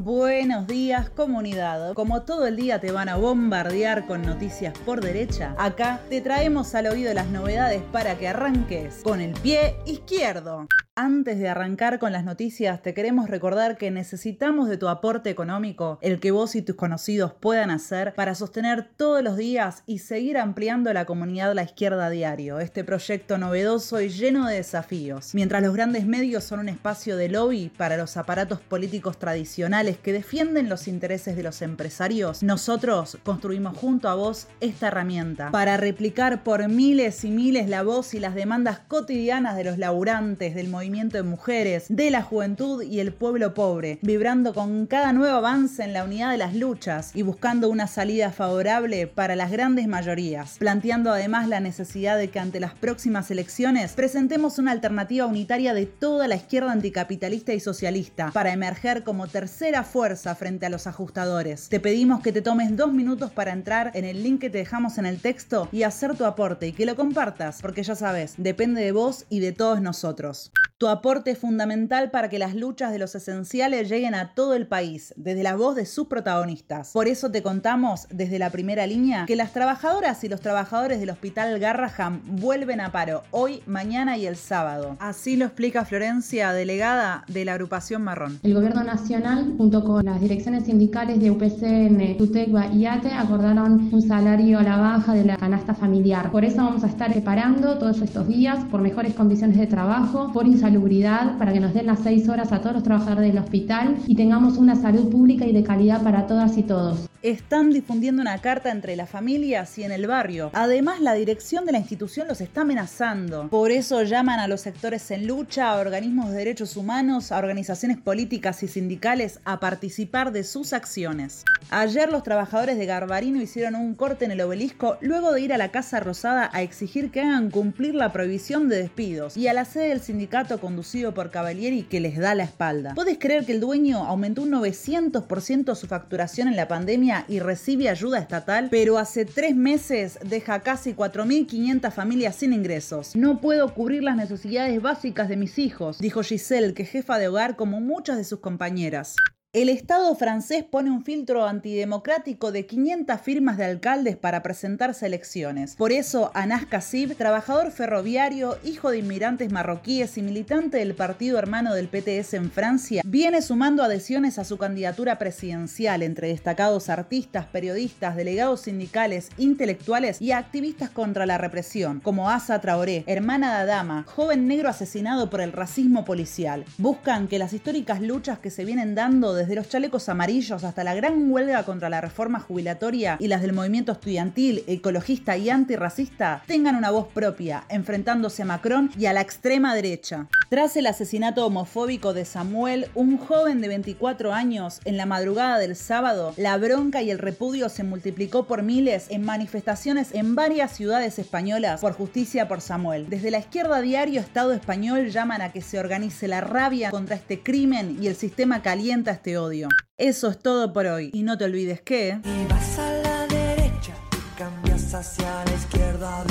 Buenos días comunidad. Como todo el día te van a bombardear con noticias por derecha, acá te traemos al oído las novedades para que arranques con el pie izquierdo. Antes de arrancar con las noticias, te queremos recordar que necesitamos de tu aporte económico, el que vos y tus conocidos puedan hacer para sostener todos los días y seguir ampliando la comunidad La Izquierda Diario, este proyecto novedoso y lleno de desafíos. Mientras los grandes medios son un espacio de lobby para los aparatos políticos tradicionales que defienden los intereses de los empresarios, nosotros construimos junto a vos esta herramienta para replicar por miles y miles la voz y las demandas cotidianas de los laburantes del movimiento de mujeres, de la juventud y el pueblo pobre, vibrando con cada nuevo avance en la unidad de las luchas y buscando una salida favorable para las grandes mayorías, planteando además la necesidad de que ante las próximas elecciones presentemos una alternativa unitaria de toda la izquierda anticapitalista y socialista para emerger como tercera fuerza frente a los ajustadores. Te pedimos que te tomes dos minutos para entrar en el link que te dejamos en el texto y hacer tu aporte y que lo compartas, porque ya sabes, depende de vos y de todos nosotros. Tu aporte es fundamental para que las luchas de los esenciales lleguen a todo el país, desde la voz de sus protagonistas. Por eso te contamos desde la primera línea que las trabajadoras y los trabajadores del Hospital Garraham vuelven a paro hoy, mañana y el sábado. Así lo explica Florencia, delegada de la agrupación Marrón. El gobierno nacional, junto con las direcciones sindicales de UPCN, TUTECBA y ATE, acordaron un salario a la baja de la canasta familiar. Por eso vamos a estar preparando todos estos días por mejores condiciones de trabajo, por salubridad, para que nos den las seis horas a todos los trabajadores del hospital y tengamos una salud pública y de calidad para todas y todos. Están difundiendo una carta entre las familias y en el barrio. Además, la dirección de la institución los está amenazando. Por eso llaman a los sectores en lucha, a organismos de derechos humanos, a organizaciones políticas y sindicales a participar de sus acciones. Ayer los trabajadores de Garbarino hicieron un corte en el obelisco luego de ir a la Casa Rosada a exigir que hagan cumplir la prohibición de despidos y a la sede del sindicato conducido por Cavalieri que les da la espalda. ¿Puedes creer que el dueño aumentó un 900% su facturación en la pandemia y recibe ayuda estatal? Pero hace tres meses deja casi 4.500 familias sin ingresos. No puedo cubrir las necesidades básicas de mis hijos, dijo Giselle, que es jefa de hogar como muchas de sus compañeras. El Estado francés pone un filtro antidemocrático de 500 firmas de alcaldes para presentarse a elecciones. Por eso, Anas Kassib, trabajador ferroviario, hijo de inmigrantes marroquíes y militante del partido hermano del PTS en Francia, viene sumando adhesiones a su candidatura presidencial entre destacados artistas, periodistas, delegados sindicales, intelectuales y activistas contra la represión, como Asa Traoré, hermana de Adama, joven negro asesinado por el racismo policial. Buscan que las históricas luchas que se vienen dando desde los chalecos amarillos hasta la gran huelga contra la reforma jubilatoria y las del movimiento estudiantil, ecologista y antirracista, tengan una voz propia, enfrentándose a Macron y a la extrema derecha. Tras el asesinato homofóbico de Samuel, un joven de 24 años, en la madrugada del sábado, la bronca y el repudio se multiplicó por miles en manifestaciones en varias ciudades españolas por justicia por Samuel. Desde la izquierda diario Estado español llaman a que se organice la rabia contra este crimen y el sistema calienta este odio. Eso es todo por hoy y no te olvides que... Y vas a la derecha y cambias hacia la izquierda.